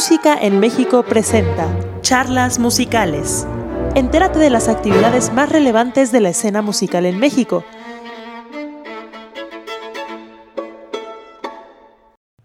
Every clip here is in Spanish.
Música en México presenta Charlas Musicales. Entérate de las actividades más relevantes de la escena musical en México.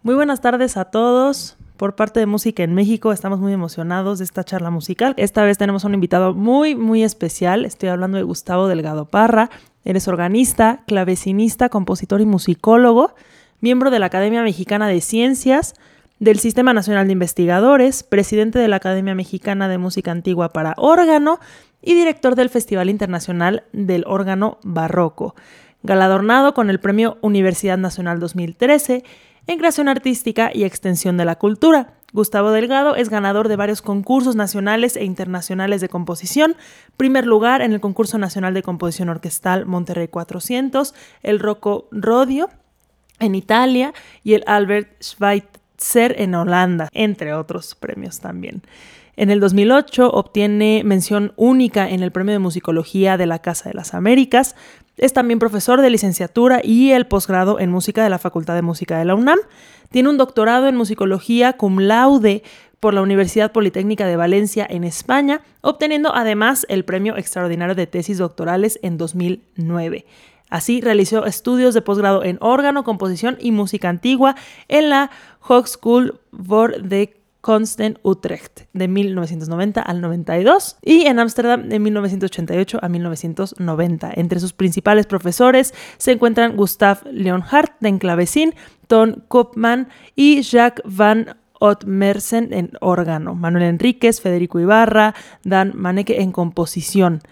Muy buenas tardes a todos. Por parte de Música en México estamos muy emocionados de esta charla musical. Esta vez tenemos un invitado muy, muy especial. Estoy hablando de Gustavo Delgado Parra. Eres organista, clavecinista, compositor y musicólogo, miembro de la Academia Mexicana de Ciencias, del Sistema Nacional de Investigadores, presidente de la Academia Mexicana de Música Antigua para órgano y director del Festival Internacional del Órgano Barroco, galardonado con el Premio Universidad Nacional 2013 en creación artística y extensión de la cultura. Gustavo Delgado es ganador de varios concursos nacionales e internacionales de composición, primer lugar en el concurso nacional de composición orquestal Monterrey 400, el Rocco Rodio en Italia y el Albert Schweitzer ser en Holanda, entre otros premios también. En el 2008 obtiene mención única en el Premio de Musicología de la Casa de las Américas. Es también profesor de licenciatura y el posgrado en música de la Facultad de Música de la UNAM. Tiene un doctorado en musicología cum laude por la Universidad Politécnica de Valencia en España, obteniendo además el Premio Extraordinario de Tesis Doctorales en 2009. Así realizó estudios de posgrado en órgano, composición y música antigua en la Hogeschool voor de Kunsten Utrecht de 1990 al 92 y en Ámsterdam de 1988 a 1990. Entre sus principales profesores se encuentran Gustav Leonhardt en clavecín, Ton Koopman y Jacques van Otmersen en órgano, Manuel Enríquez, Federico Ibarra, Dan Maneke en composición.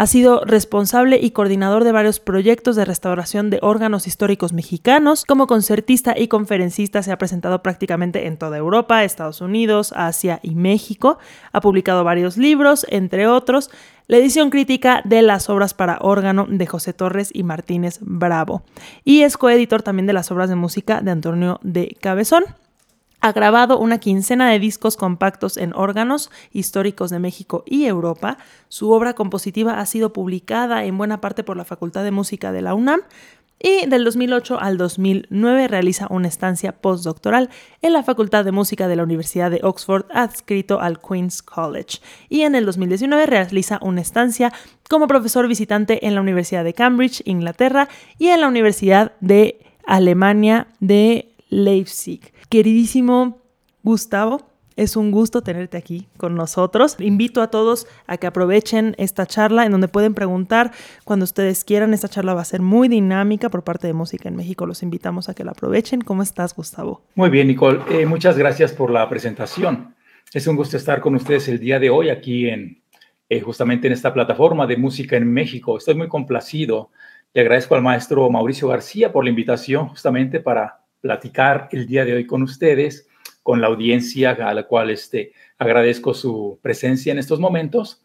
Ha sido responsable y coordinador de varios proyectos de restauración de órganos históricos mexicanos. Como concertista y conferencista se ha presentado prácticamente en toda Europa, Estados Unidos, Asia y México. Ha publicado varios libros, entre otros, la edición crítica de las obras para órgano de José Torres y Martínez Bravo. Y es coeditor también de las obras de música de Antonio de Cabezón. Ha grabado una quincena de discos compactos en órganos históricos de México y Europa. Su obra compositiva ha sido publicada en buena parte por la Facultad de Música de la UNAM y del 2008 al 2009 realiza una estancia postdoctoral en la Facultad de Música de la Universidad de Oxford adscrito al Queen's College y en el 2019 realiza una estancia como profesor visitante en la Universidad de Cambridge, Inglaterra y en la Universidad de Alemania de Leipzig. Queridísimo Gustavo, es un gusto tenerte aquí con nosotros. Invito a todos a que aprovechen esta charla en donde pueden preguntar cuando ustedes quieran. Esta charla va a ser muy dinámica por parte de Música en México. Los invitamos a que la aprovechen. ¿Cómo estás, Gustavo? Muy bien, Nicole. Eh, muchas gracias por la presentación. Es un gusto estar con ustedes el día de hoy aquí en eh, justamente en esta plataforma de Música en México. Estoy muy complacido. Le agradezco al maestro Mauricio García por la invitación justamente para platicar el día de hoy con ustedes, con la audiencia a la cual este, agradezco su presencia en estos momentos.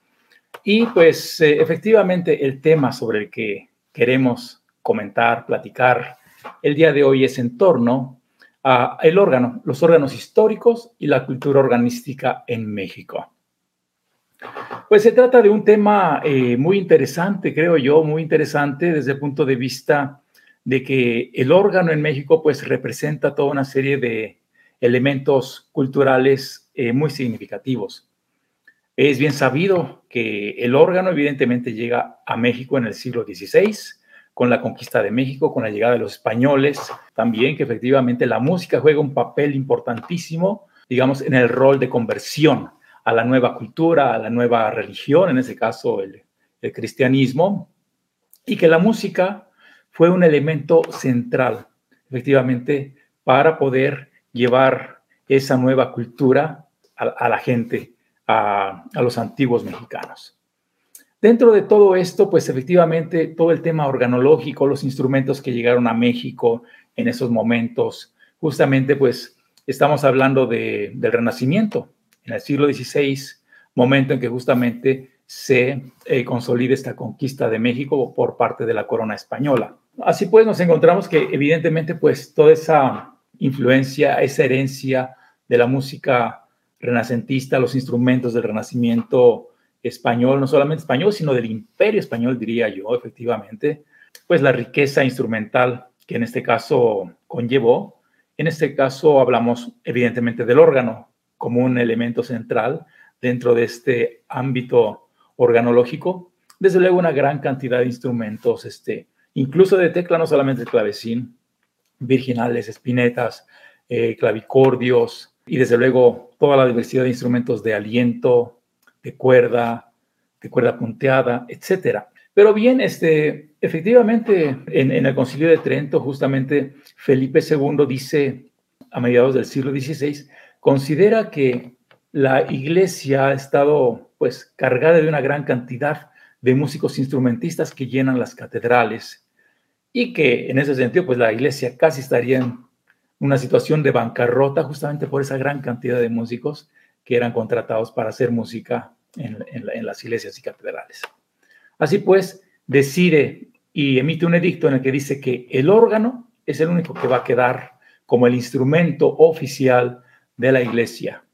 Y pues eh, efectivamente el tema sobre el que queremos comentar, platicar el día de hoy es en torno a el órgano, los órganos históricos y la cultura organística en México. Pues se trata de un tema eh, muy interesante, creo yo, muy interesante desde el punto de vista de que el órgano en México pues representa toda una serie de elementos culturales eh, muy significativos. Es bien sabido que el órgano evidentemente llega a México en el siglo XVI, con la conquista de México, con la llegada de los españoles, también que efectivamente la música juega un papel importantísimo, digamos, en el rol de conversión a la nueva cultura, a la nueva religión, en ese caso el, el cristianismo, y que la música fue un elemento central, efectivamente, para poder llevar esa nueva cultura a, la gente, a, los antiguos mexicanos. Dentro de todo esto, pues efectivamente, todo el tema organológico, los instrumentos que llegaron a México en esos momentos, justamente, pues estamos hablando del Renacimiento, en el siglo XVI, momento en que justamente se eh, consolida esta conquista de México por parte de la corona española. Así pues, nos encontramos que evidentemente, pues toda esa influencia, esa herencia de la música renacentista, los instrumentos del renacimiento español, no solamente español, sino del imperio español, diría yo, efectivamente, pues la riqueza instrumental que en este caso conllevó. En este caso hablamos evidentemente del órgano como un elemento central dentro de este ámbito organológico. Desde luego una gran cantidad de instrumentos, este, incluso de tecla, no solamente el clavecín, virginales, espinetas, eh, clavicordios y desde luego toda la diversidad de instrumentos de aliento, de cuerda, de cuerda punteada, etcétera. Pero bien, este, efectivamente, en, en, el Concilio de Trento, justamente Felipe II dice a mediados del siglo XVI, considera que la iglesia ha estado pues cargada de una gran cantidad de músicos instrumentistas que llenan las catedrales y que en ese sentido pues la iglesia casi estaría en una situación de bancarrota justamente por esa gran cantidad de músicos que eran contratados para hacer música en, las iglesias y catedrales. Así pues, decide y emite un edicto en el que dice que el órgano es el único que va a quedar como el instrumento oficial de la iglesia.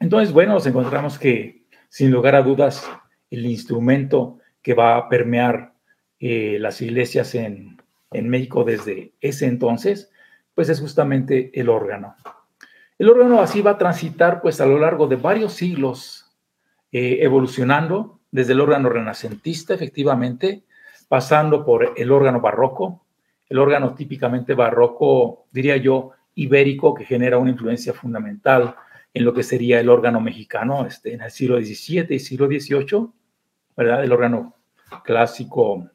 Entonces, bueno, nos encontramos que, sin lugar a dudas, el instrumento que va a permear eh, las iglesias en, México desde ese entonces, pues es justamente el órgano. El órgano así va a transitar pues a lo largo de varios siglos, eh, evolucionando desde el órgano renacentista, efectivamente, pasando por el órgano barroco, el órgano típicamente barroco, diría yo, ibérico, que genera una influencia fundamental en lo que sería el órgano mexicano este, en el siglo XVII y siglo XVIII, ¿verdad? El órgano clásico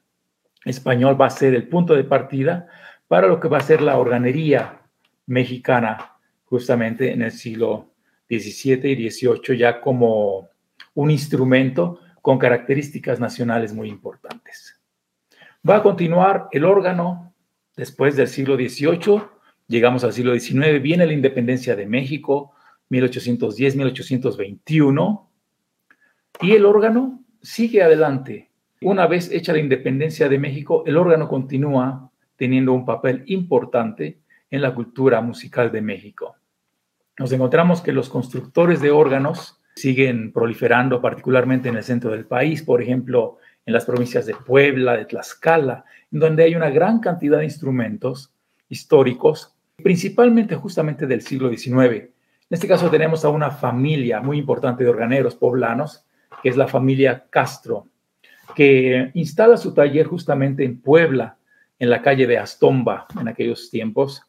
español va a ser el punto de partida para lo que va a ser la organería mexicana justamente en el siglo XVII y XVIII ya como un instrumento con características nacionales muy importantes. Va a continuar el órgano después del siglo XVIII, llegamos al siglo XIX, viene la independencia de México, 1810-1821, y el órgano sigue adelante. Una vez hecha la independencia de México, el órgano continúa teniendo un papel importante en la cultura musical de México. Nos encontramos que los constructores de órganos siguen proliferando, particularmente en el centro del país, por ejemplo, en las provincias de Puebla, de Tlaxcala, donde hay una gran cantidad de instrumentos históricos, principalmente justamente del siglo XIX, en este caso tenemos a una familia muy importante de organeros poblanos, que es la familia Castro, que instala su taller justamente en Puebla, en la calle de Astomba, en aquellos tiempos,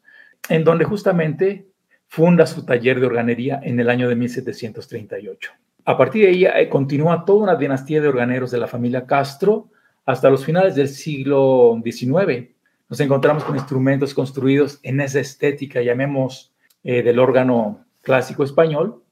en donde justamente funda su taller de organería en el año de 1738. A partir de ahí eh, continúa toda una dinastía de organeros de la familia Castro hasta los finales del siglo XIX. Nos encontramos con instrumentos construidos en esa estética, llamemos eh, del órgano clásico español,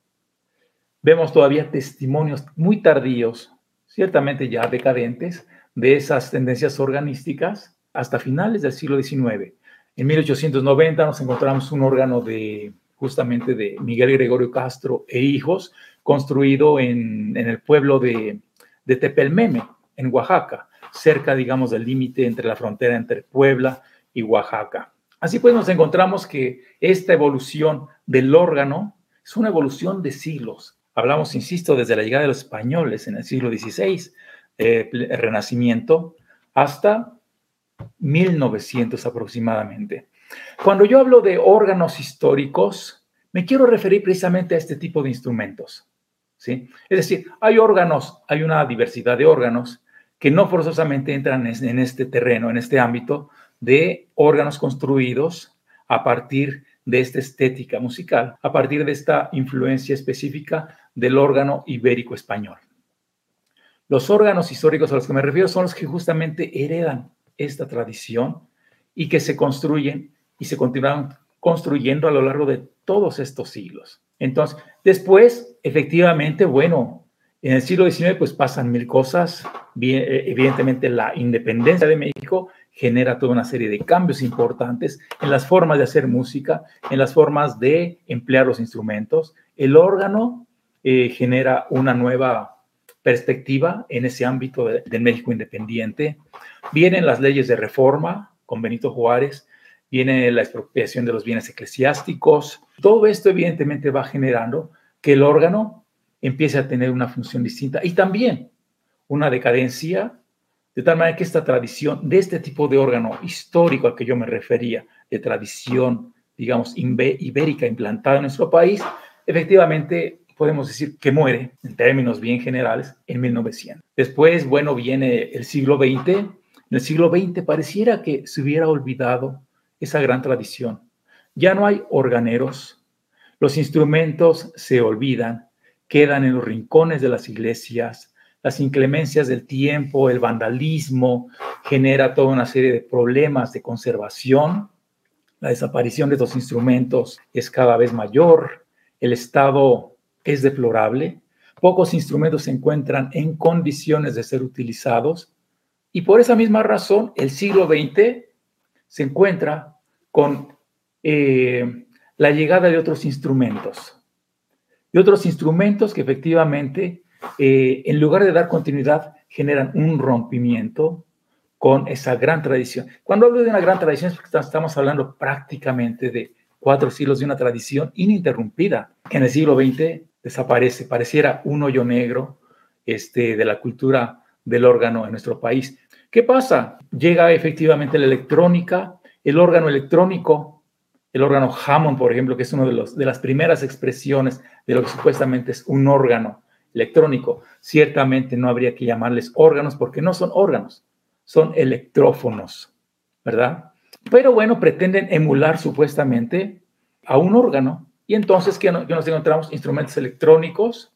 vemos todavía testimonios muy tardíos, ciertamente ya decadentes, de esas tendencias organísticas hasta finales del siglo XIX. En 1890 nos encontramos un órgano de justamente de Miguel Gregorio Castro e hijos, construido en, el pueblo de, de Tepelmeme, en Oaxaca, cerca, digamos, del límite entre la frontera entre Puebla y Oaxaca. Así pues nos encontramos que esta evolución del órgano es una evolución de siglos. Hablamos, insisto, desde la llegada de los españoles en el siglo XVI, eh, el Renacimiento, hasta 1900 aproximadamente. Cuando yo hablo de órganos históricos, me quiero referir precisamente a este tipo de instrumentos. ¿sí? Es decir, hay órganos, hay una diversidad de órganos que no forzosamente entran en este terreno, en este ámbito, de órganos construidos a partir de esta estética musical, a partir de esta influencia específica del órgano ibérico español. Los órganos históricos a los que me refiero son los que justamente heredan esta tradición y que se construyen y se continúan construyendo a lo largo de todos estos siglos. Entonces, después, efectivamente, bueno, en el siglo XIX pues pasan mil cosas. Eh, evidentemente la independencia de México genera toda una serie de cambios importantes en las formas de hacer música, en las formas de emplear los instrumentos. El órgano eh, genera una nueva perspectiva en ese ámbito del México independiente. Vienen las leyes de reforma con Benito Juárez, viene la expropiación de los bienes eclesiásticos. Todo esto evidentemente va generando que el órgano empiece a tener una función distinta y también una decadencia de tal manera que esta tradición de este tipo de órgano histórico al que yo me refería, de tradición, digamos, ibérica implantada en nuestro país, efectivamente podemos decir que muere, en términos bien generales, en 1900. Después, bueno, viene el siglo XX. En el siglo XX pareciera que se hubiera olvidado esa gran tradición. Ya no hay organeros, los instrumentos se olvidan, quedan en los rincones de las iglesias, las inclemencias del tiempo, el vandalismo, genera toda una serie de problemas de conservación. La desaparición de estos instrumentos es cada vez mayor, el estado es deplorable, pocos instrumentos se encuentran en condiciones de ser utilizados y por esa misma razón el siglo XX se encuentra con eh, la llegada de otros instrumentos. Y otros instrumentos que efectivamente, eh, en lugar de dar continuidad, generan un rompimiento con esa gran tradición. Cuando hablo de una gran tradición estamos hablando prácticamente de cuatro siglos de una tradición ininterrumpida, que en el siglo XX desaparece, pareciera un hoyo negro este, de la cultura del órgano en nuestro país. ¿Qué pasa? Llega efectivamente la electrónica, el órgano electrónico, el órgano Hammond, por ejemplo, que es una de, los, de las primeras expresiones de lo que supuestamente es un órgano electrónico. Ciertamente no habría que llamarles órganos porque no son órganos, son electrófonos, ¿verdad? Pero bueno, pretenden emular supuestamente a un órgano. Y entonces, ¿qué, nos encontramos? Instrumentos electrónicos,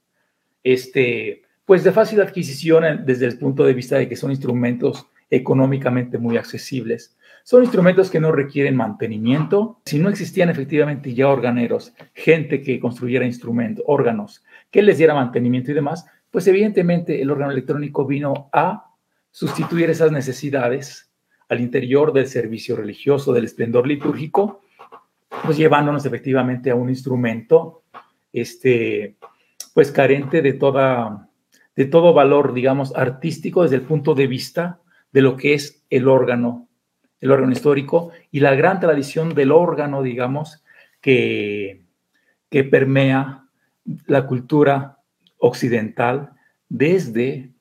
este, pues de fácil adquisición desde el punto de vista de que son instrumentos económicamente muy accesibles. Son instrumentos que no requieren mantenimiento. Si no existían efectivamente ya organeros, gente que construyera instrumentos, órganos, que les diera mantenimiento y demás, pues evidentemente el órgano electrónico vino a sustituir esas necesidades al interior del servicio religioso, del esplendor litúrgico, pues llevándonos efectivamente a un instrumento, este, pues carente de toda, de todo valor, digamos, artístico desde el punto de vista de lo que es el órgano, el órgano histórico y la gran tradición del órgano, digamos, que, que permea la cultura occidental desde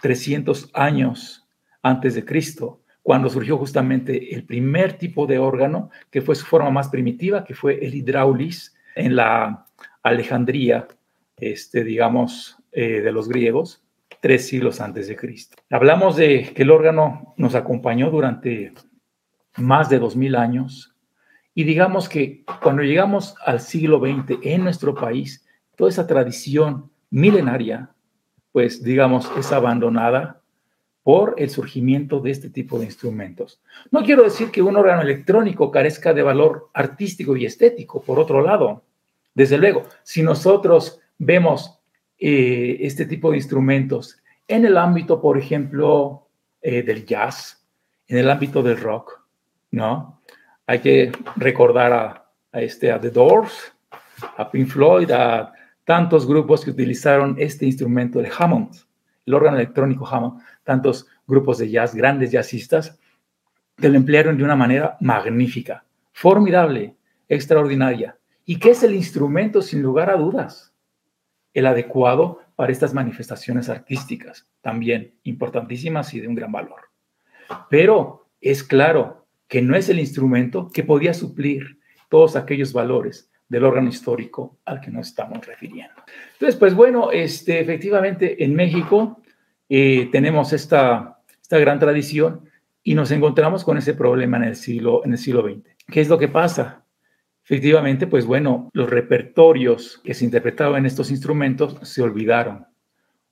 300 años antes de Cristo, cuando surgió justamente el primer tipo de órgano, que fue su forma más primitiva, que fue el hidraulis en la Alejandría, este, digamos, eh, de los griegos, tres siglos antes de Cristo. Hablamos de que el órgano nos acompañó durante más de dos mil años y digamos que cuando llegamos al siglo XX en nuestro país, toda esa tradición milenaria, pues digamos, es abandonada por el surgimiento de este tipo de instrumentos. No quiero decir que un órgano electrónico carezca de valor artístico y estético, por otro lado. Desde luego, si nosotros vemos eh, este tipo de instrumentos en el ámbito, por ejemplo, eh, del jazz, en el ámbito del rock, ¿no? Hay que recordar a, este, a The Doors, a Pink Floyd, a tantos grupos que utilizaron este instrumento, el Hammond, el órgano electrónico Hammond, tantos grupos de jazz, grandes jazzistas, que lo emplearon de una manera magnífica, formidable, extraordinaria, y que es el instrumento, sin lugar a dudas, el adecuado para estas manifestaciones artísticas, también importantísimas y de un gran valor. Pero es claro que no es el instrumento que podía suplir todos aquellos valores del órgano histórico al que nos estamos refiriendo. Entonces, pues bueno, este, efectivamente en México eh, tenemos esta, esta gran tradición y nos encontramos con ese problema en el siglo, en el siglo XX. ¿Qué es lo que pasa? Efectivamente, pues bueno, los repertorios que se interpretaban en estos instrumentos se olvidaron.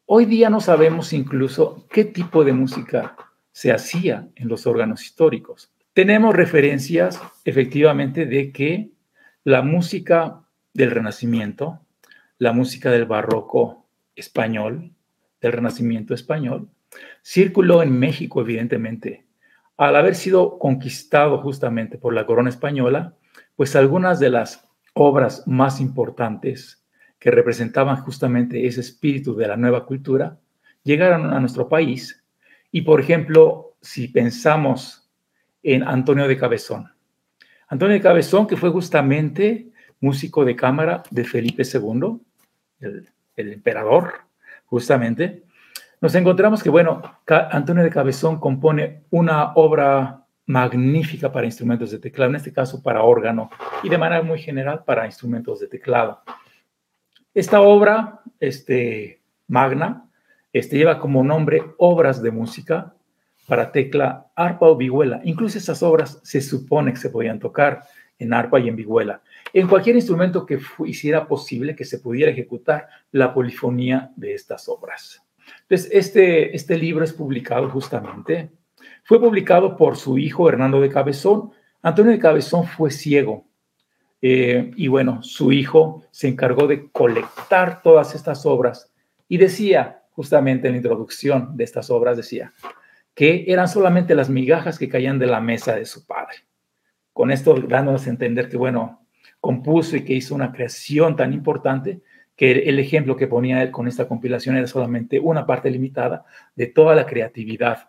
Hoy día no sabemos incluso qué tipo de música se hacía en los órganos históricos. Tenemos referencias efectivamente de que la música del Renacimiento, la música del barroco español, del Renacimiento español, circuló en México, evidentemente. Al haber sido conquistado justamente por la corona española, pues algunas de las obras más importantes que representaban justamente ese espíritu de la nueva cultura llegaron a nuestro país. Y por ejemplo, si pensamos en Antonio de Cabezón, Antonio de Cabezón, que fue justamente músico de cámara de Felipe II, el, el emperador, justamente, nos encontramos que, bueno, Antonio de Cabezón compone una obra magnífica para instrumentos de teclado, en este caso para órgano y de manera muy general para instrumentos de teclado. Esta obra, este, magna, este, lleva como nombre Obras de Música para tecla, arpa o vihuela. Incluso estas obras se supone que se podían tocar en arpa y en vihuela. En cualquier instrumento que hiciera posible que se pudiera ejecutar la polifonía de estas obras. Entonces, este, este libro es publicado justamente, fue publicado por su hijo Hernando de Cabezón. Antonio de Cabezón fue ciego eh, y bueno, su hijo se encargó de colectar todas estas obras y decía, justamente en la introducción de estas obras, decía que eran solamente las migajas que caían de la mesa de su padre. Con esto dándonos a entender que, bueno, compuso y que hizo una creación tan importante que el ejemplo que ponía él con esta compilación era solamente una parte limitada de toda la creatividad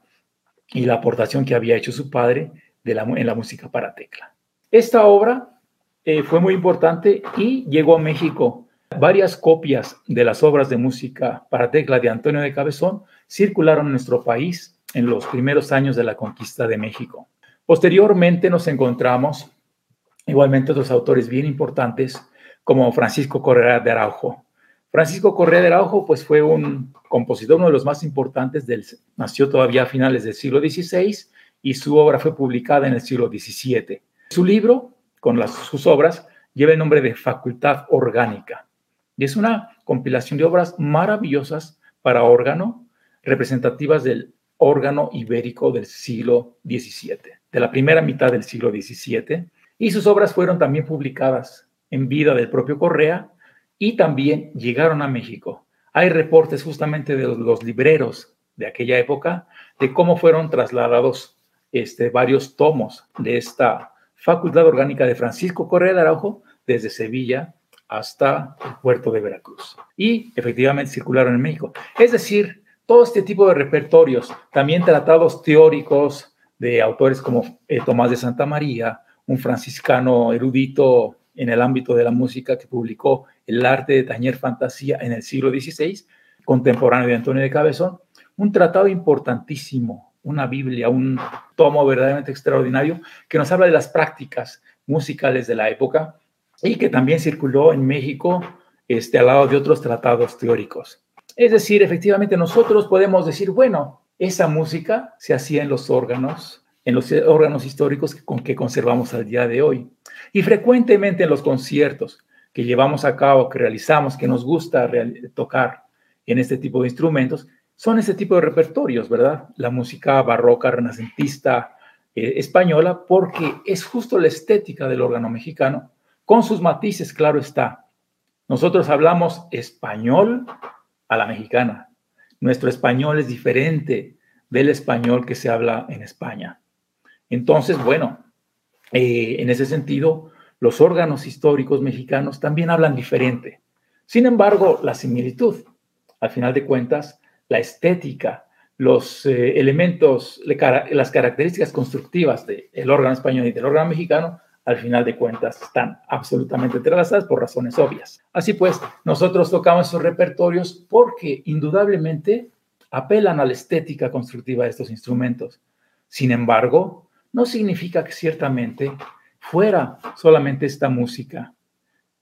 y la aportación que había hecho su padre en la música para tecla. Esta obra eh, fue muy importante y llegó a México. Varias copias de las obras de música para tecla de Antonio de Cabezón circularon en nuestro país en los primeros años de la conquista de México. Posteriormente nos encontramos igualmente otros autores bien importantes como Francisco Correa de Araujo. Francisco Correa de Araujo pues fue un compositor, uno de los más importantes del nació todavía a finales del siglo XVI y su obra fue publicada en el siglo XVII. Su libro con las, sus obras lleva el nombre de Facultad Orgánica y es una compilación de obras maravillosas para órgano representativas del órgano ibérico del siglo XVII, de la primera mitad del siglo XVII, y sus obras fueron también publicadas en vida del propio Correa y también llegaron a México. Hay reportes justamente de los, libreros de aquella época de cómo fueron trasladados este, varios tomos de esta Facultad Orgánica de Francisco Correa de Araujo desde Sevilla hasta el puerto de Veracruz. Y efectivamente circularon en México. Es decir, todo este tipo de repertorios, también tratados teóricos de autores como eh, Tomás de Santa María, un franciscano erudito en el ámbito de la música que publicó El arte de tañer fantasía en el siglo XVI, contemporáneo de Antonio de Cabezón, un tratado importantísimo, una Biblia, un tomo verdaderamente extraordinario que nos habla de las prácticas musicales de la época y que también circuló en México este, al lado de otros tratados teóricos. Es decir, efectivamente nosotros podemos decir, bueno, esa música se hacía en los órganos, en los órganos históricos con que conservamos al día de hoy. Y frecuentemente en los conciertos que llevamos a cabo, que realizamos, que nos gusta tocar en este tipo de instrumentos, son ese tipo de repertorios, ¿verdad? La música barroca, renacentista, eh, española, porque es justo la estética del órgano mexicano, con sus matices, claro está. Nosotros hablamos español a la mexicana. Nuestro español es diferente del español que se habla en España. Entonces, bueno, eh, en ese sentido, los órganos históricos mexicanos también hablan diferente. Sin embargo, la similitud, al final de cuentas, la estética, los eh, elementos, las características constructivas del órgano español y del órgano mexicano al final de cuentas están absolutamente entrelazadas por razones obvias. Así pues, nosotros tocamos esos repertorios porque indudablemente apelan a la estética constructiva de estos instrumentos. Sin embargo, no significa que ciertamente fuera solamente esta música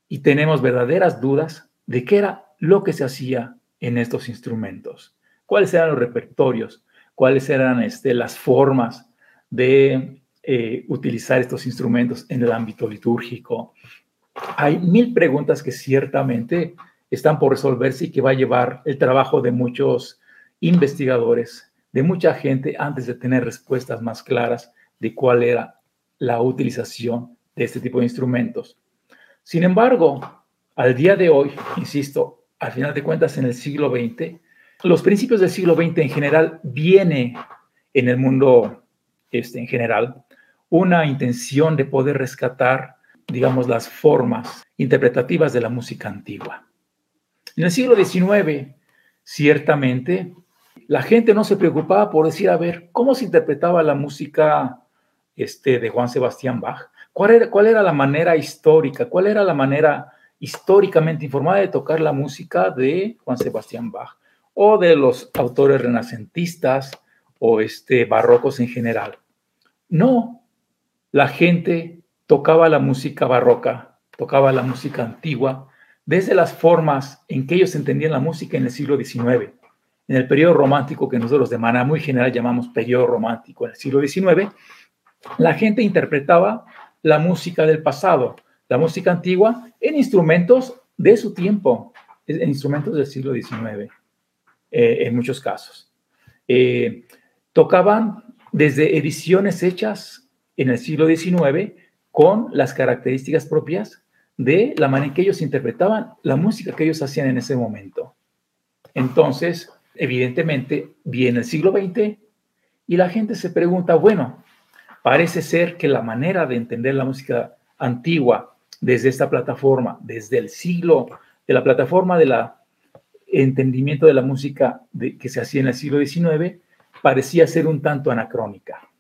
y tenemos verdaderas dudas de qué era lo que se hacía en estos instrumentos, cuáles eran los repertorios, cuáles eran este, las formas de eh, utilizar estos instrumentos en el ámbito litúrgico. Hay mil preguntas que ciertamente están por resolverse y que va a llevar el trabajo de muchos investigadores, de mucha gente, antes de tener respuestas más claras de cuál era la utilización de este tipo de instrumentos. Sin embargo, al día de hoy, insisto, al final de cuentas en el siglo XX, los principios del siglo XX en general viene en el mundo este, en general una intención de poder rescatar, digamos, las formas interpretativas de la música antigua. En el siglo XIX, ciertamente, la gente no se preocupaba por decir, a ver, ¿cómo se interpretaba la música este, de Juan Sebastián Bach? ¿Cuál era, ¿Cuál era la manera histórica? ¿Cuál era la manera históricamente informada de tocar la música de Juan Sebastián Bach? O de los autores renacentistas o este, barrocos en general. No, la gente tocaba la música barroca, tocaba la música antigua desde las formas en que ellos entendían la música en el siglo XIX, en el periodo romántico que nosotros de manera muy general llamamos periodo romántico en el siglo XIX, la gente interpretaba la música del pasado, la música antigua, en instrumentos de su tiempo, en instrumentos del siglo XIX, eh, en muchos casos. Eh, tocaban desde ediciones hechas en el siglo XIX con las características propias de la manera en que ellos interpretaban la música que ellos hacían en ese momento. Entonces, evidentemente, viene el siglo XX y la gente se pregunta, bueno, parece ser que la manera de entender la música antigua desde esta plataforma, desde el siglo de la plataforma del entendimiento de la música que se hacía en el siglo XIX, parecía ser un tanto anacrónica.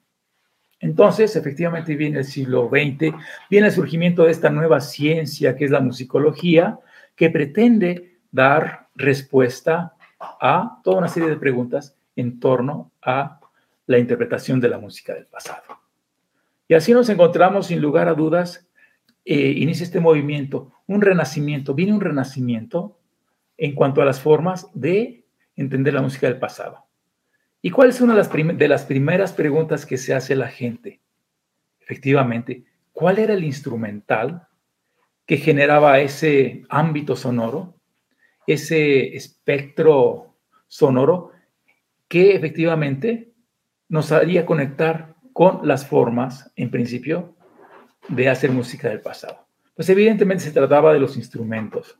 Entonces, efectivamente, viene el siglo XX, viene el surgimiento de esta nueva ciencia que es la musicología, que pretende dar respuesta a toda una serie de preguntas en torno a la interpretación de la música del pasado. Y así nos encontramos, sin lugar a dudas, eh, inicia este movimiento, un renacimiento, viene un renacimiento en cuanto a las formas de entender la música del pasado. ¿Y cuál es una de las, primeras preguntas que se hace la gente? Efectivamente, ¿cuál era el instrumental que generaba ese ámbito sonoro, ese espectro sonoro que efectivamente nos haría conectar con las formas, en principio, de hacer música del pasado? Pues evidentemente se trataba de los instrumentos.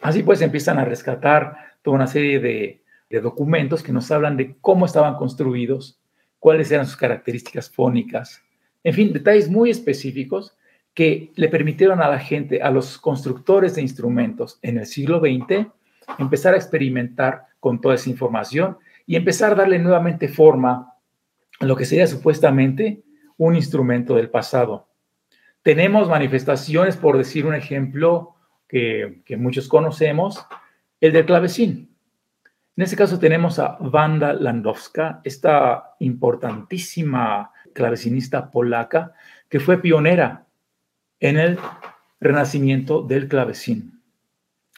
Así pues empiezan a rescatar toda una serie de de documentos que nos hablan de cómo estaban construidos, cuáles eran sus características fónicas, en fin, detalles muy específicos que le permitieron a la gente, a los constructores de instrumentos en el siglo XX, empezar a experimentar con toda esa información y empezar a darle nuevamente forma a lo que sería supuestamente un instrumento del pasado. Tenemos manifestaciones, por decir un ejemplo que, que muchos conocemos, el del clavecín. En este caso tenemos a Wanda Landowska, esta importantísima clavecinista polaca que fue pionera en el renacimiento del clavecín.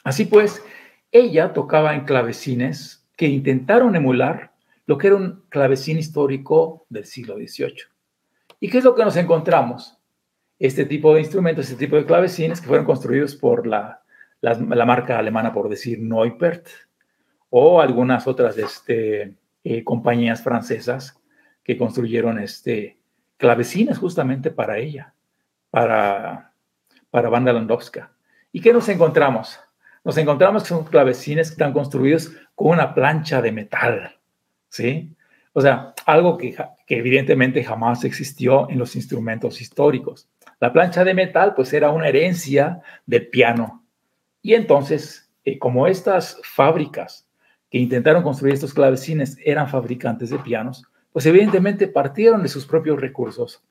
Así pues, ella tocaba en clavecines que intentaron emular lo que era un clavecín histórico del siglo XVIII. ¿Y qué es lo que nos encontramos? Este tipo de instrumentos, este tipo de clavecines que fueron construidos por la, la marca alemana, por decir, Neupert, o algunas otras este, eh, compañías francesas que construyeron este, clavecines justamente para ella, para, para Banda Landowska. ¿Y qué nos encontramos? Nos encontramos que son clavecines que están construidos con una plancha de metal, ¿sí? O sea, algo que, que, evidentemente jamás existió en los instrumentos históricos. La plancha de metal, pues, era una herencia del piano. Y entonces, eh, como estas fábricas que intentaron construir estos clavecines eran fabricantes de pianos, pues evidentemente partieron de sus propios recursos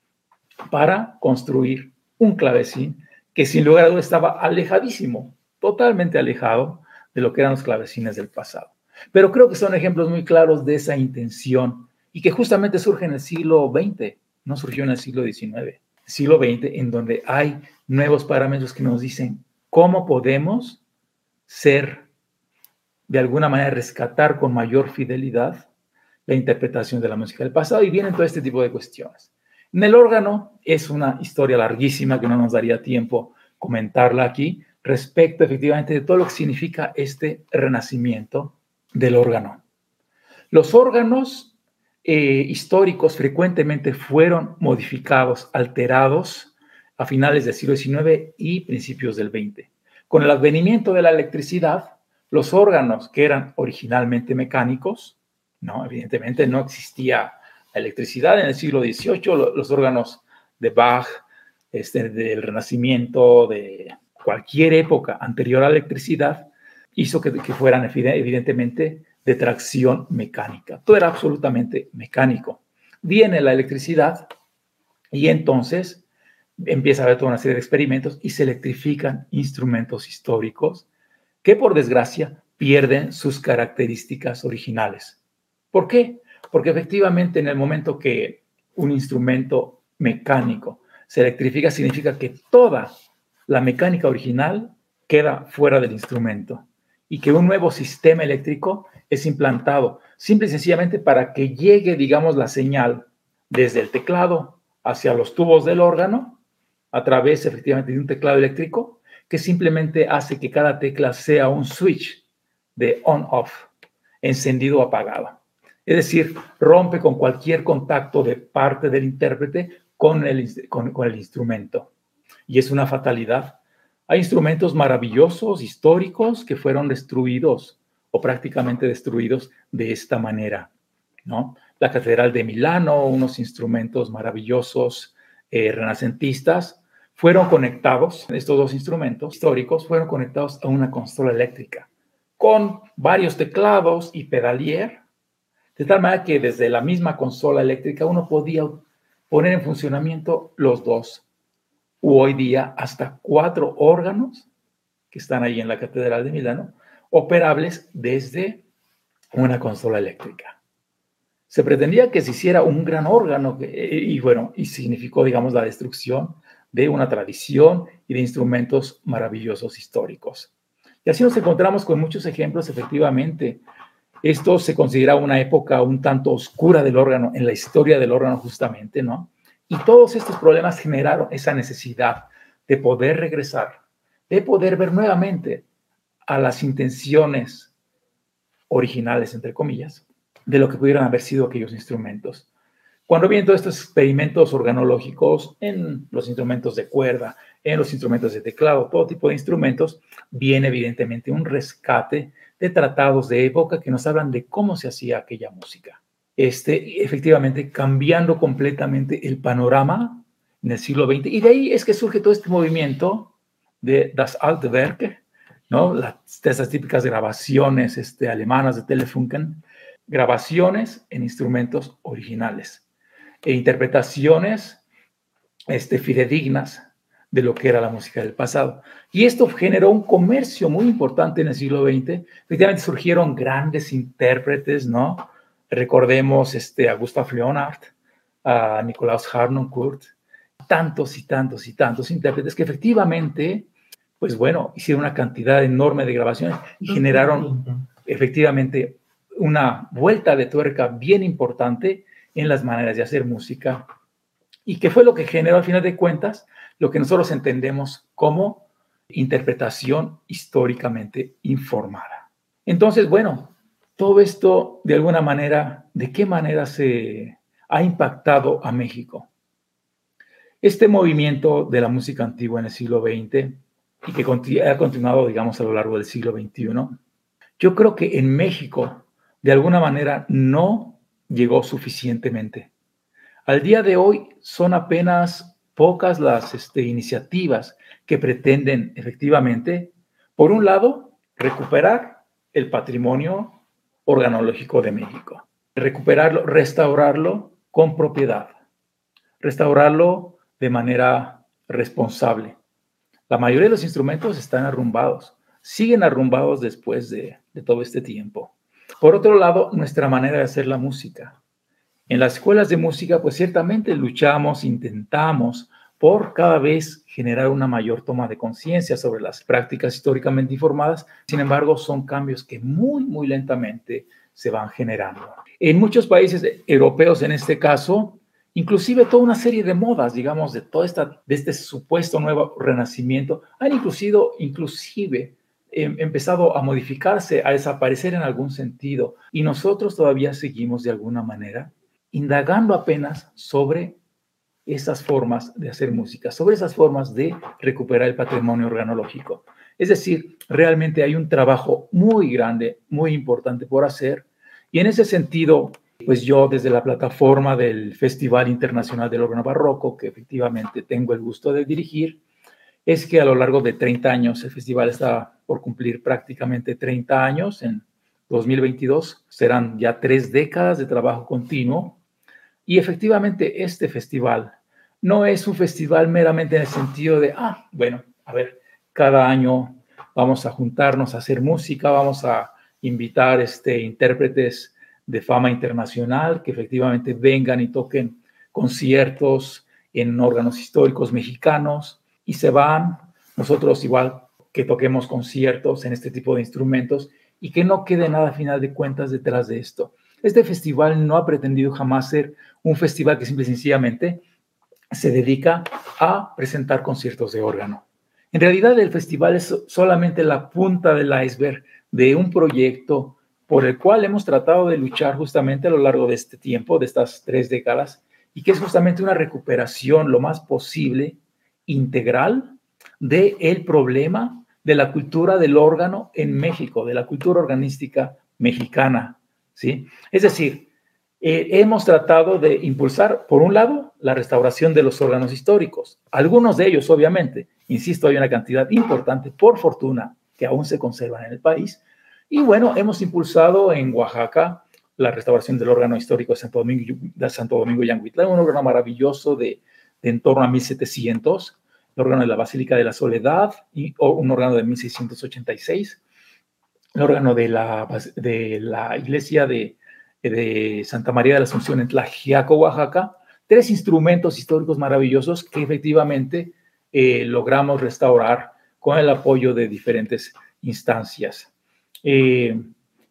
para construir un clavecín que sin lugar a dudas estaba alejadísimo, totalmente alejado de lo que eran los clavecines del pasado. Pero creo que son ejemplos muy claros de esa intención y que justamente surge en el siglo XX, no surgió en el siglo XIX, siglo XX, en donde hay nuevos parámetros que nos dicen cómo podemos ser de alguna manera rescatar con mayor fidelidad la interpretación de la música del pasado y vienen todo este tipo de cuestiones. En el órgano es una historia larguísima que no nos daría tiempo comentarla aquí respecto efectivamente de todo lo que significa este renacimiento del órgano. Los órganos eh, históricos frecuentemente fueron modificados, alterados a finales del siglo XIX y principios del XX. Con el advenimiento de la electricidad, los órganos que eran originalmente mecánicos, ¿no? Evidentemente no existía electricidad en el siglo XVIII, los órganos de Bach, este, del Renacimiento, de cualquier época anterior a la electricidad, hizo que, que fueran evidentemente de tracción mecánica. Todo era absolutamente mecánico. Viene la electricidad y entonces empieza a haber toda una serie de experimentos y se electrifican instrumentos históricos que por desgracia pierden sus características originales. ¿Por qué? Porque efectivamente en el momento que un instrumento mecánico se electrifica, significa que toda la mecánica original queda fuera del instrumento y que un nuevo sistema eléctrico es implantado, simple y sencillamente para que llegue, digamos, la señal desde el teclado hacia los tubos del órgano, a través efectivamente de un teclado eléctrico, que simplemente hace que cada tecla sea un switch de on-off, encendido o apagado. Es decir, rompe con cualquier contacto de parte del intérprete con el, con, el instrumento. Y es una fatalidad. Hay instrumentos maravillosos, históricos, que fueron destruidos o prácticamente destruidos de esta manera, ¿no? La Catedral de Milano, unos instrumentos maravillosos eh, renacentistas, fueron conectados, estos dos instrumentos históricos fueron conectados a una consola eléctrica con varios teclados y pedalier, de tal manera que desde la misma consola eléctrica uno podía poner en funcionamiento los dos, u hoy día hasta cuatro órganos que están ahí en la Catedral de Milano, operables desde una consola eléctrica. Se pretendía que se hiciera un gran órgano y bueno, y significó, digamos, la destrucción de una tradición y de instrumentos maravillosos históricos. Y así nos encontramos con muchos ejemplos, efectivamente. Esto se considera una época un tanto oscura del órgano, en la historia del órgano justamente, ¿no? Y todos estos problemas generaron esa necesidad de poder regresar, de poder ver nuevamente a las intenciones originales, entre comillas, de lo que pudieran haber sido aquellos instrumentos. Cuando vienen todos estos experimentos organológicos en los instrumentos de cuerda, en los instrumentos de teclado, todo tipo de instrumentos, viene evidentemente un rescate de tratados de época que nos hablan de cómo se hacía aquella música. Este, efectivamente, cambiando completamente el panorama en el siglo XX. Y de ahí es que surge todo este movimiento de Das alte Werke, ¿no? Las, esas típicas grabaciones este, alemanas de Telefunken, grabaciones en instrumentos originales e interpretaciones este, fidedignas de lo que era la música del pasado. Y esto generó un comercio muy importante en el siglo XX. Efectivamente surgieron grandes intérpretes, ¿no? Recordemos este, a Gustav Leonhardt, a Nikolaus Harnoncourt, tantos y tantos y tantos intérpretes que efectivamente, pues bueno, hicieron una cantidad enorme de grabaciones y generaron efectivamente una vuelta de tuerca bien importante en las maneras de hacer música y que fue lo que generó al final de cuentas lo que nosotros entendemos como interpretación históricamente informada. Entonces, bueno, todo esto de alguna manera, ¿de qué manera se ha impactado a México? Este movimiento de la música antigua en el siglo XX y que ha continuado, digamos, a lo largo del siglo XXI, yo creo que en México, de alguna manera, no llegó suficientemente. Al día de hoy son apenas pocas las este, iniciativas que pretenden efectivamente, por un lado, recuperar el patrimonio organológico de México, recuperarlo, restaurarlo con propiedad, restaurarlo de manera responsable. La mayoría de los instrumentos están arrumbados, siguen arrumbados después de, de todo este tiempo. Por otro lado, nuestra manera de hacer la música. En las escuelas de música, pues ciertamente luchamos, intentamos por cada vez generar una mayor toma de conciencia sobre las prácticas históricamente informadas. Sin embargo, son cambios que muy, muy lentamente se van generando. En muchos países europeos, en este caso, inclusive toda una serie de modas, digamos, de todo esta, de este supuesto nuevo renacimiento, han inclusive, inclusive empezado a modificarse, a desaparecer en algún sentido. Y nosotros todavía seguimos de alguna manera indagando apenas sobre esas formas de hacer música, sobre esas formas de recuperar el patrimonio organológico. Es decir, realmente hay un trabajo muy grande, muy importante por hacer. Y en ese sentido, pues yo desde la plataforma del Festival Internacional del Órgano Barroco, que efectivamente tengo el gusto de dirigir, es que a lo largo de 30 años, el festival está por cumplir prácticamente 30 años. En 2022, serán ya tres décadas de trabajo continuo. Y efectivamente este festival no es un festival meramente en el sentido de, ah, bueno, a ver, cada año vamos a juntarnos a hacer música, vamos a invitar este, intérpretes de fama internacional que efectivamente vengan y toquen conciertos en órganos históricos mexicanos y se van. Nosotros igual que toquemos conciertos en este tipo de instrumentos y que no quede nada final de cuentas detrás de esto. Este festival no ha pretendido jamás ser un festival que simple y sencillamente se dedica a presentar conciertos de órgano. En realidad el festival es solamente la punta del iceberg de un proyecto por el cual hemos tratado de luchar justamente a lo largo de este tiempo, de estas tres décadas, y que es justamente una recuperación lo más posible integral del el problema de la cultura del órgano en México, de la cultura organística mexicana. ¿sí? Es decir, eh, hemos tratado de impulsar, por un lado, la restauración de los órganos históricos. Algunos de ellos, obviamente, insisto, hay una cantidad importante, por fortuna, que aún se conservan en el país. Y bueno, hemos impulsado en Oaxaca la restauración del órgano histórico de Santo Domingo, de Santo Domingo Yanguitlán, un órgano maravilloso de, de en torno a 1700, el órgano de la Basílica de la Soledad, y, un órgano de 1686, el órgano de la, de la iglesia de, de Santa María de la Asunción en Tlaxiaco, Oaxaca, tres instrumentos históricos maravillosos que efectivamente eh, logramos restaurar con el apoyo de diferentes instancias. Eh,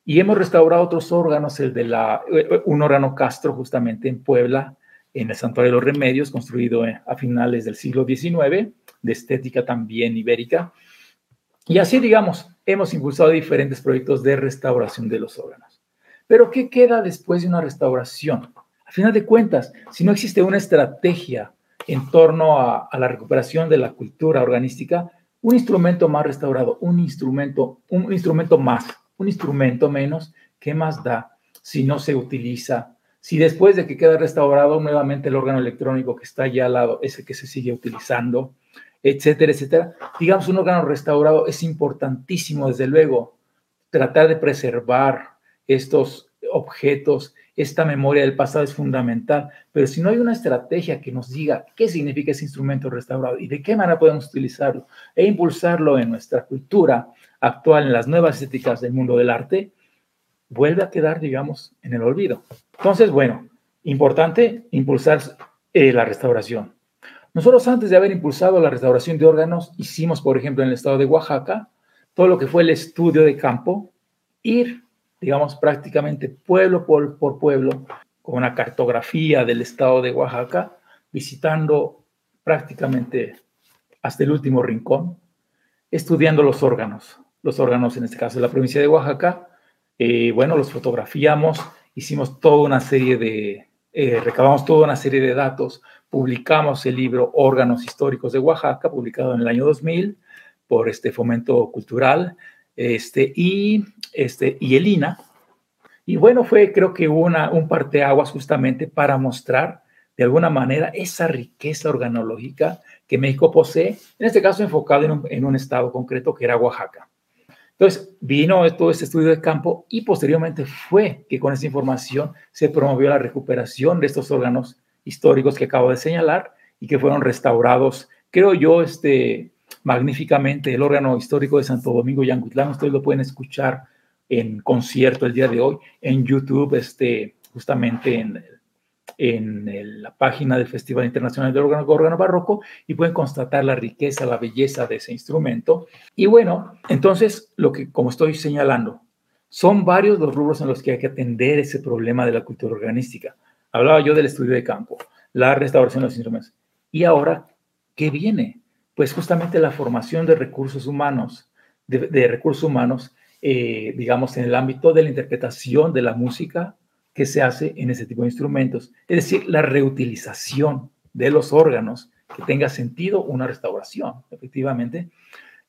y hemos restaurado otros órganos, el de la, eh, un órgano Castro justamente en Puebla, en el Santuario de los Remedios, construido a finales del siglo XIX, de estética también ibérica. Y así, digamos, hemos impulsado diferentes proyectos de restauración de los órganos. Pero, ¿qué queda después de una restauración? A final de cuentas, si no existe una estrategia en torno a, a la recuperación de la cultura organística, un instrumento más restaurado, un instrumento, un instrumento más, un instrumento menos, ¿qué más da si no se utiliza si después de que queda restaurado nuevamente el órgano electrónico que está allá al lado, ese que se sigue utilizando, etcétera, etcétera, digamos, un órgano restaurado es importantísimo, desde luego, tratar de preservar estos objetos, esta memoria del pasado es fundamental, pero si no hay una estrategia que nos diga qué significa ese instrumento restaurado y de qué manera podemos utilizarlo e impulsarlo en nuestra cultura actual, en las nuevas estéticas del mundo del arte, vuelve a quedar, digamos, en el olvido. Entonces, bueno, importante impulsar eh, la restauración. Nosotros antes de haber impulsado la restauración de órganos, hicimos, por ejemplo, en el estado de Oaxaca, todo lo que fue el estudio de campo, ir, digamos, prácticamente pueblo por, por pueblo, con una cartografía del estado de Oaxaca, visitando prácticamente hasta el último rincón, estudiando los órganos, los órganos en este caso de la provincia de Oaxaca. Eh, bueno, los fotografiamos, hicimos toda una serie de, eh, recabamos toda una serie de datos, publicamos el libro Órganos Históricos de Oaxaca, publicado en el año 2000 por este Fomento Cultural este, y, este, y el INA. Y bueno, fue creo que una, un parteaguas justamente para mostrar de alguna manera esa riqueza organológica que México posee, en este caso enfocado en un, en un estado concreto que era Oaxaca. Entonces, vino todo este estudio de campo y posteriormente fue que con esa información se promovió la recuperación de estos órganos históricos que acabo de señalar y que fueron restaurados, creo yo, este, magníficamente. El órgano histórico de Santo Domingo Yanguitlán, ustedes lo pueden escuchar en concierto el día de hoy en YouTube, este, justamente en en la página del Festival Internacional del Órgano, Órgano Barroco y pueden constatar la riqueza, la belleza de ese instrumento. Y bueno, entonces, lo que, como estoy señalando, son varios los rubros en los que hay que atender ese problema de la cultura organística. Hablaba yo del estudio de campo, la restauración de los instrumentos. Y ahora, ¿qué viene? Pues justamente la formación de recursos humanos, de, recursos humanos, eh, digamos, en el ámbito de la interpretación de la música, que se hace en ese tipo de instrumentos. Es decir, la reutilización de los órganos, que tenga sentido una restauración, efectivamente.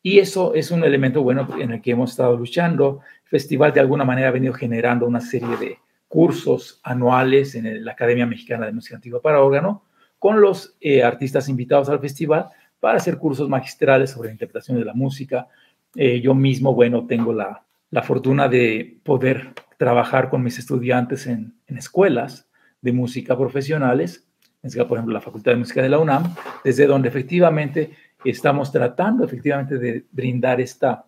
Y eso es un elemento bueno en el que hemos estado luchando. El festival de alguna manera ha venido generando una serie de cursos anuales en la Academia Mexicana de Música Antigua para órgano, con los eh, artistas invitados al festival para hacer cursos magistrales sobre interpretación de la música. Eh, yo mismo, bueno, tengo la, la fortuna de poder trabajar con mis estudiantes en, escuelas de música profesionales, por ejemplo la Facultad de Música de la UNAM, desde donde efectivamente estamos tratando efectivamente de brindar esta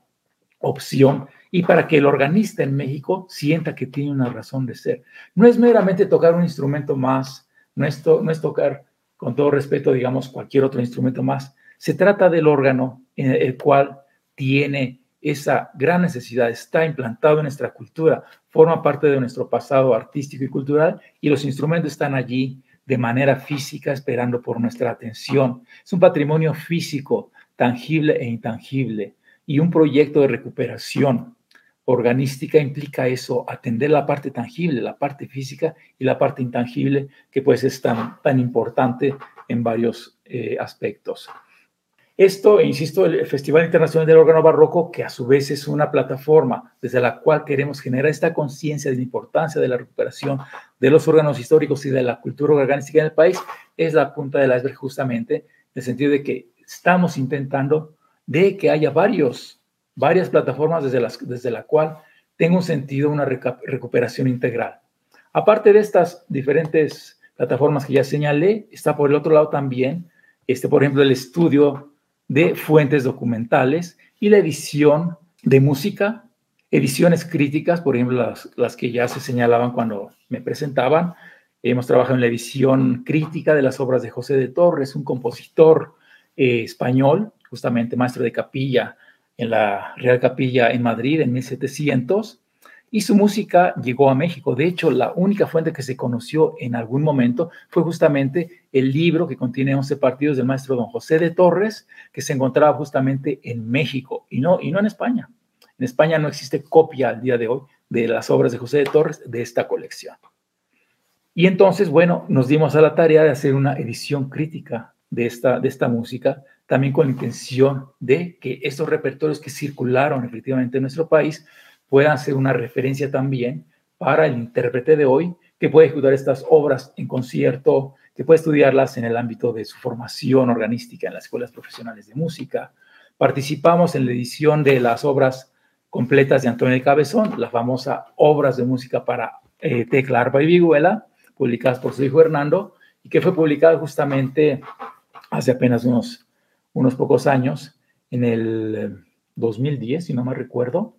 opción y para que el organista en México sienta que tiene una razón de ser. No es meramente tocar un instrumento más, no es, no es tocar, con todo respeto, digamos, cualquier otro instrumento más. Se trata del órgano en el cual tiene esa gran necesidad, está implantado en nuestra cultura, forma parte de nuestro pasado artístico y cultural y los instrumentos están allí de manera física esperando por nuestra atención. Es un patrimonio físico, tangible e intangible y un proyecto de recuperación organística implica eso, atender la parte tangible, la parte física y la parte intangible, que pues es tan, tan importante en varios eh, aspectos. Esto, insisto, el Festival Internacional del Órgano Barroco, que a su vez es una plataforma desde la cual queremos generar esta conciencia de la importancia de la recuperación de los órganos históricos y de la cultura organística en el país, es la punta del iceberg justamente, en el sentido de que estamos intentando de que haya varios varias plataformas desde, las, desde la cual tenga un sentido una recuperación integral. Aparte de estas diferentes plataformas que ya señalé, está por el otro lado también, este, por ejemplo, el estudio de fuentes documentales y la edición de música, ediciones críticas, por ejemplo, las, las que ya se señalaban cuando me presentaban. Hemos trabajado en la edición crítica de las obras de José de Torres, un compositor eh, español, justamente maestro de capilla en la Real Capilla en Madrid en 1700 y su música llegó a México. De hecho, la única fuente que se conoció en algún momento fue justamente el libro que contiene 11 partidos del maestro don José de Torres, que se encontraba justamente en México y no, y no en España. En España no existe copia al día de hoy de las obras de José de Torres de esta colección. Y entonces, bueno, nos dimos a la tarea de hacer una edición crítica de esta, de esta música también con la intención de que estos repertorios que circularon efectivamente en nuestro país puedan ser una referencia también para el intérprete de hoy que puede ejecutar estas obras en concierto, que puede estudiarlas en el ámbito de su formación organística en las escuelas profesionales de música. Participamos en la edición de las obras completas de Antonio de Cabezón, la famosa Obras de Música para eh, Tecla, Arpa y Vihuela, publicadas por su hijo Hernando, y que fue publicada justamente hace apenas unos unos pocos años, en el 2010, si no me recuerdo,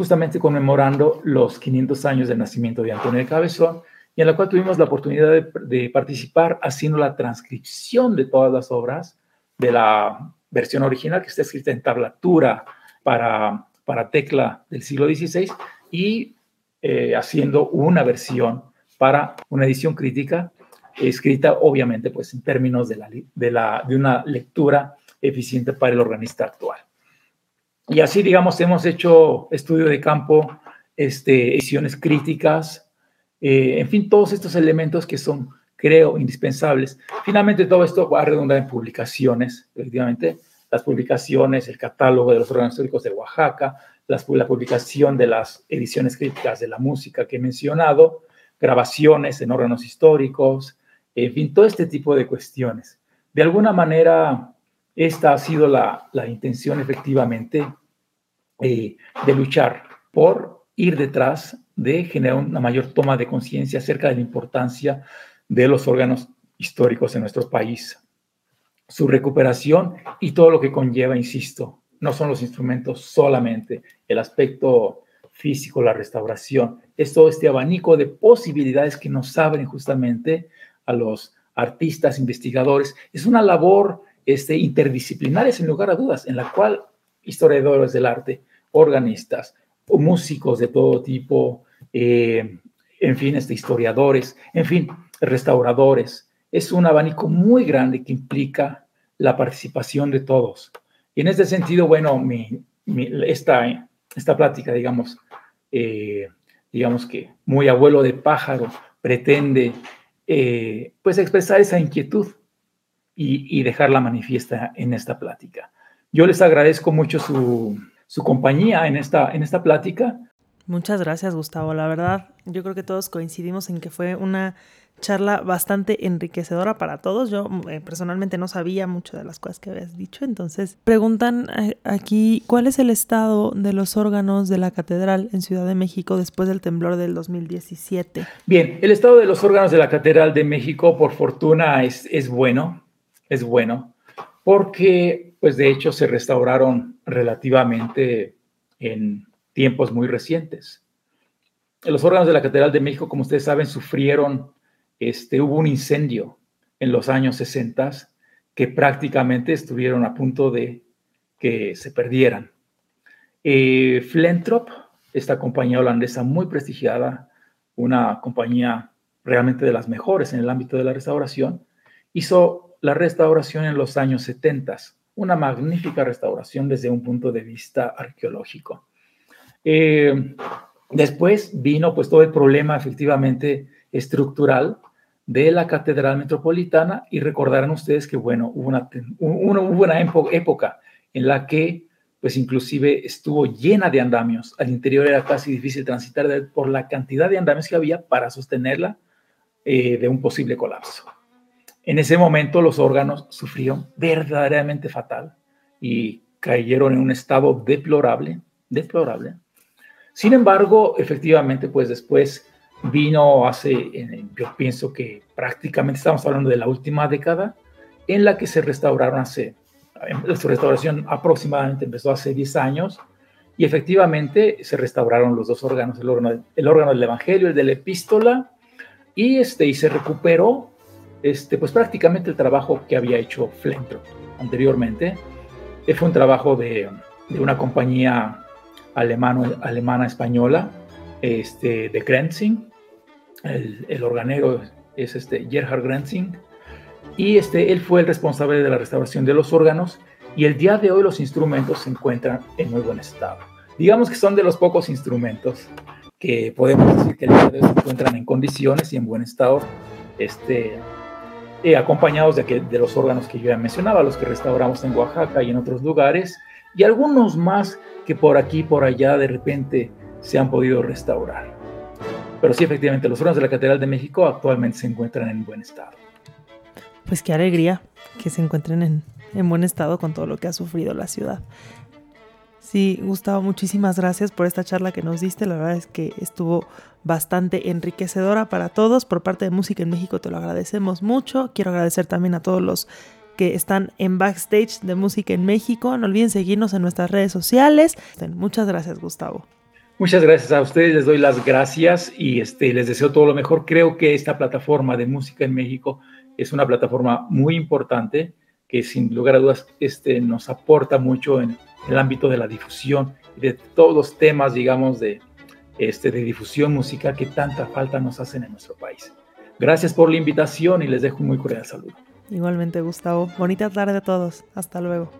justamente conmemorando los 500 años del nacimiento de Antonio de Cabezón, y en la cual tuvimos la oportunidad de, participar haciendo la transcripción de todas las obras de la versión original que está escrita en tablatura para, para tecla del siglo XVI y eh, haciendo una versión para una edición crítica escrita obviamente pues en términos de, la, de, la, de una lectura eficiente para el organista actual. Y así, digamos, hemos hecho estudio de campo, este, ediciones críticas, eh, en fin, todos estos elementos que son, creo, indispensables. Finalmente, todo esto va a redundar en publicaciones, efectivamente, las publicaciones, el catálogo de los órganos históricos de Oaxaca, las, la publicación de las ediciones críticas de la música que he mencionado, grabaciones en órganos históricos, en fin, todo este tipo de cuestiones. De alguna manera, esta ha sido la, intención efectivamente eh, de luchar por ir detrás de generar una mayor toma de conciencia acerca de la importancia de los órganos históricos en nuestro país, su recuperación y todo lo que conlleva, insisto, no son los instrumentos solamente, el aspecto físico, la restauración, es todo este abanico de posibilidades que nos abren justamente a los artistas, investigadores. Es una labor este, interdisciplinaria, sin lugar a dudas, en la cual historiadores del arte, organistas, músicos de todo tipo, eh, en fin, este, historiadores, en fin, restauradores. Es un abanico muy grande que implica la participación de todos. Y en este sentido, bueno, esta, esta plática, digamos, eh, digamos que muy abuelo de pájaro, pretende eh, pues expresar esa inquietud y, dejarla manifiesta en esta plática. Yo les agradezco mucho su, compañía en esta, en esta plática. Muchas gracias, Gustavo. La verdad, yo creo que todos coincidimos en que fue una charla bastante enriquecedora para todos. Yo eh, personalmente no sabía mucho de las cosas que habías dicho, entonces preguntan eh, aquí cuál es el estado de los órganos de la catedral en Ciudad de México después del temblor del 2017. Bien, el estado de los órganos de la catedral de México, por fortuna, es, es bueno, es bueno, porque pues de hecho se restauraron relativamente en tiempos muy recientes. Los órganos de la Catedral de México, como ustedes saben, sufrieron este, hubo un incendio en los años 60 que prácticamente estuvieron a punto de que se perdieran. Eh, Flentrop, esta compañía holandesa muy prestigiada, una compañía realmente de las mejores en el ámbito de la restauración, hizo la restauración en los años 70, una magnífica restauración desde un punto de vista arqueológico. Eh, después vino pues todo el problema efectivamente estructural de la Catedral Metropolitana y recordarán ustedes que, bueno, hubo una, una época en la que pues inclusive estuvo llena de andamios. Al interior era casi difícil transitar por la cantidad de andamios que había para sostenerla eh, de un posible colapso. En ese momento los órganos sufrieron verdaderamente fatal y cayeron en un estado deplorable, deplorable. Sin embargo, efectivamente, pues después vino hace, yo pienso que prácticamente estamos hablando de la última década, en la que se restauraron hace su restauración aproximadamente empezó hace 10 años y efectivamente se restauraron los dos órganos, el órgano, el órgano del Evangelio, el de la epístola, y, este, y se recuperó este, pues prácticamente el trabajo que había hecho Flentro anteriormente. Eh, fue un trabajo de, una compañía alemano, alemana española, este, de Grenzing. El, organero es este Gerhard Grenzing y este, él fue el responsable de la restauración de los órganos y el día de hoy los instrumentos se encuentran en muy buen estado. Digamos que son de los pocos instrumentos que podemos decir que se encuentran en condiciones y en buen estado, este, eh, acompañados de, los órganos que yo ya mencionaba, los que restauramos en Oaxaca y en otros lugares, y algunos más que por aquí por allá de repente se han podido restaurar. Pero sí, efectivamente, los órganos de la Catedral de México actualmente se encuentran en buen estado pues qué alegría que se encuentren en, buen estado con todo lo que ha sufrido la ciudad. Sí, Gustavo, muchísimas gracias por esta charla que nos diste. La verdad es que estuvo bastante enriquecedora para todos. Por parte de Música en México te lo agradecemos mucho. Quiero agradecer también a todos los que están en backstage de Música en México. No olviden seguirnos en nuestras redes sociales. Muchas gracias, Gustavo. Muchas gracias a ustedes, les doy las gracias y este, les deseo todo lo mejor. Creo que esta plataforma de Música en México es una plataforma muy importante que sin lugar a dudas este, nos aporta mucho en el ámbito de la difusión y de todos los temas, digamos, de, este, de difusión musical que tanta falta nos hacen en nuestro país. Gracias por la invitación y les dejo un muy cordial saludo. Igualmente, Gustavo. Bonita tarde a todos. Hasta luego.